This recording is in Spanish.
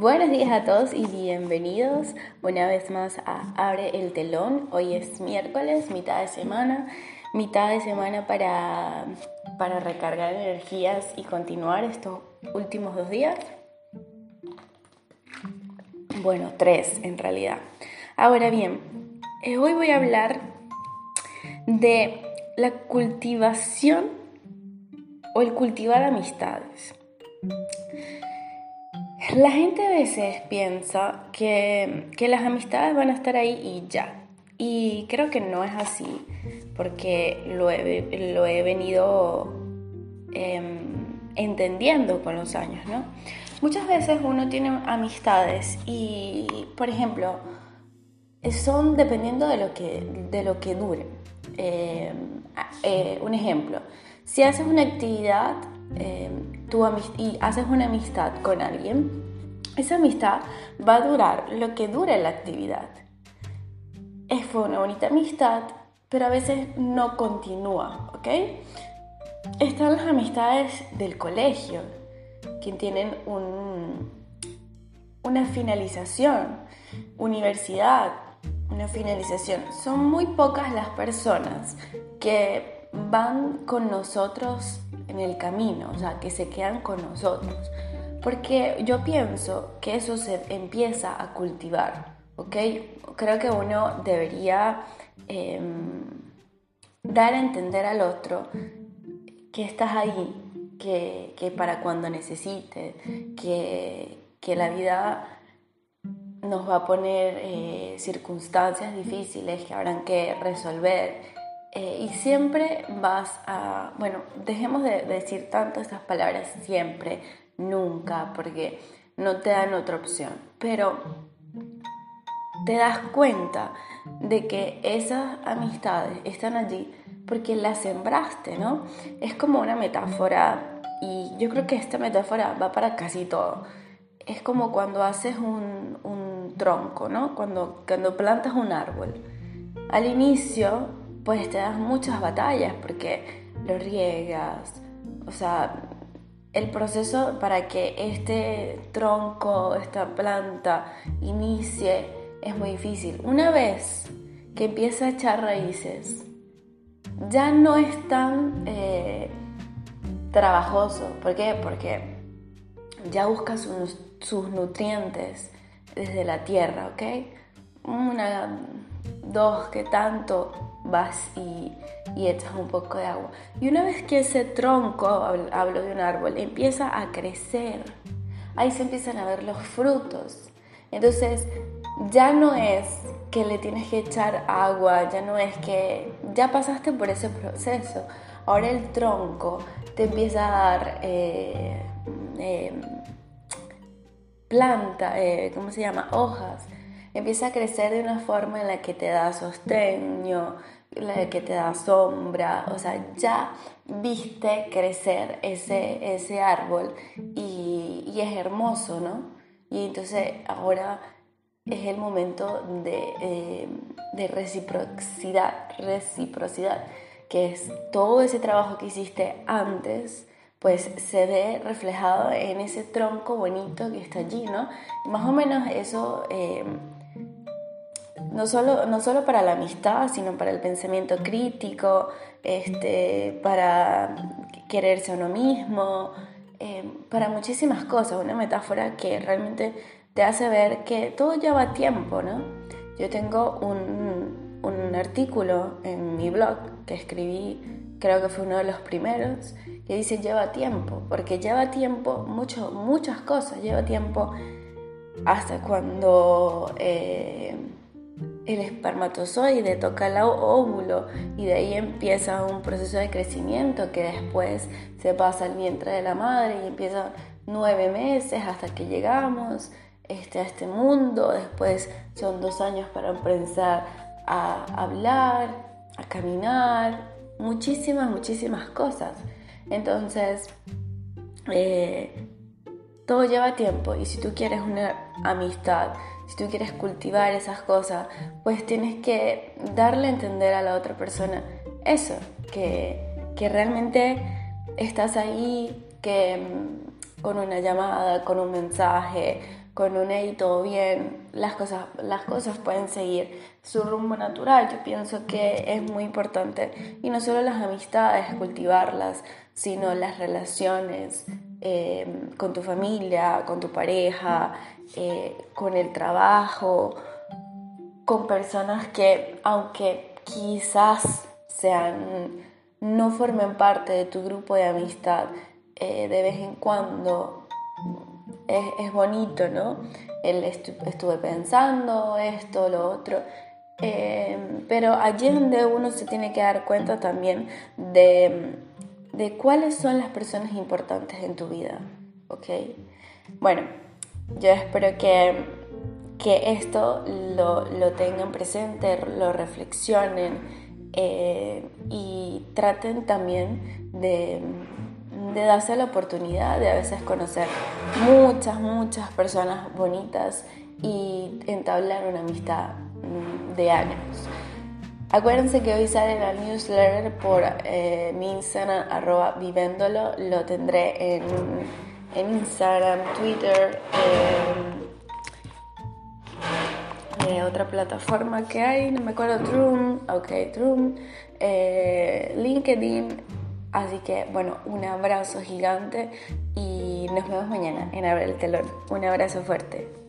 Buenos días a todos y bienvenidos una vez más a Abre el telón. Hoy es miércoles, mitad de semana, mitad de semana para, para recargar energías y continuar estos últimos dos días. Bueno, tres en realidad. Ahora bien, eh, hoy voy a hablar de la cultivación o el cultivar amistades. La gente a veces piensa que, las amistades van a estar ahí y ya. Y creo que no es así, porque lo he, lo he venido em, entendiendo con los años, ¿no? Muchas veces uno tiene amistades y, por ejemplo, son dependiendo de lo que, de lo que duren. Em, eh, un ejemplo, si haces una actividad y haces una amistad con alguien, esa amistad va a durar lo que dure la actividad. Es fue una bonita amistad, pero a veces no continúa, ¿ok? Están las amistades del colegio, que tienen un, una finalización, universidad, una finalización. Son muy pocas las personas que van con nosotros en el camino, o sea, que se quedan con nosotros. Porque yo pienso que eso se empieza a cultivar, ¿ok? Creo que uno debería em, dar a entender al otro que estás ahí, que, para cuando necesite, que, la vida nos va a poner eh, circunstancias difíciles que habrán que resolver eh, y siempre vas a, bueno, dejemos de decir tanto estas palabras siempre, nunca, porque no te dan otra opción, pero te das cuenta de que esas amistades están allí porque las sembraste, ¿no? Es como una metáfora y yo creo que esta metáfora va para casi todo. Es como cuando haces un, un tronco, ¿no? Cuando, cuando plantas un árbol. Al inicio pues te das muchas batallas porque lo riegas, o sea, el proceso para que este tronco, esta planta inicie es muy difícil. Una vez que empieza a echar raíces, ya no es tan eh, trabajoso. ¿Por qué? Porque ya busca sus, sus nutrientes desde la tierra, ¿ok? Una, dos, que tanto vas y, echas un poco de agua. Y una vez que ese tronco, hablo de un árbol, empieza a crecer, ahí se empiezan a ver los frutos. Entonces, ya no es que le tienes que echar agua, ya no es que ya pasaste por ese proceso. Ahora el tronco te empieza a dar eh, em, planta, eh, ¿cómo se llama? Hojas. Empieza a crecer de una forma en la que te da sostenio, la que te da sombra, o sea, ya viste crecer ese, ese árbol y, es hermoso, ¿no? Y entonces ahora es el momento de, eh, de reciprocidad, reciprocidad, que es todo ese trabajo que hiciste antes, pues se ve reflejado en ese tronco bonito que está allí, ¿no? Más o menos eso... Eh, no solo, no solo para la amistad, sino para el pensamiento crítico, este, para quererse a uno mismo, eh, para muchísimas cosas. Una metáfora que realmente te hace ver que todo lleva tiempo, ¿no? Yo tengo un, un artículo en mi blog que escribí, creo que fue uno de los primeros, que dice lleva tiempo, porque lleva tiempo mucho, muchas cosas, lleva tiempo hasta cuando... Eh, el espermatozoide toca el óvulo y de ahí empieza un proceso de crecimiento que después se pasa al vientre de la madre y empieza nueve meses hasta que llegamos este, a este mundo. Después son dos años para empezar a hablar, a caminar, muchísimas, muchísimas cosas. Entonces, eh, todo lleva tiempo y si tú quieres una amistad, si tú quieres cultivar esas cosas, pues tienes que darle a entender a la otra persona eso, que, realmente estás ahí, que mm, con una llamada, con un mensaje, con un y todo bien, las cosas, las cosas pueden seguir su rumbo natural. Yo pienso que es muy importante, y no solo las amistades, cultivarlas, sino las relaciones eh, con tu familia, con tu pareja, eh, con el trabajo, con personas que, aunque quizás sean, no formen parte de tu grupo de amistad, eh, de vez en cuando es, bonito, ¿no? Él estuve pensando esto, lo otro. Eh, pero allí es donde uno se tiene que dar cuenta también de, de cuáles son las personas importantes en tu vida, ¿ok? Bueno, yo espero que, que esto lo, lo, tengan presente, lo reflexionen eh, y traten también de de darse la oportunidad de a veces conocer muchas, muchas personas bonitas y entablar una amistad mm, de años. Acuérdense que hoy sale la newsletter por eh, mi arroba vivéndolo. Lo tendré en, en Instagram, Twitter, eh, otra plataforma que hay, no me acuerdo, Troom, ok, Troom, eh, LinkedIn Así que bueno, un abrazo gigante y nos vemos mañana en Abre el Telón. Un abrazo fuerte.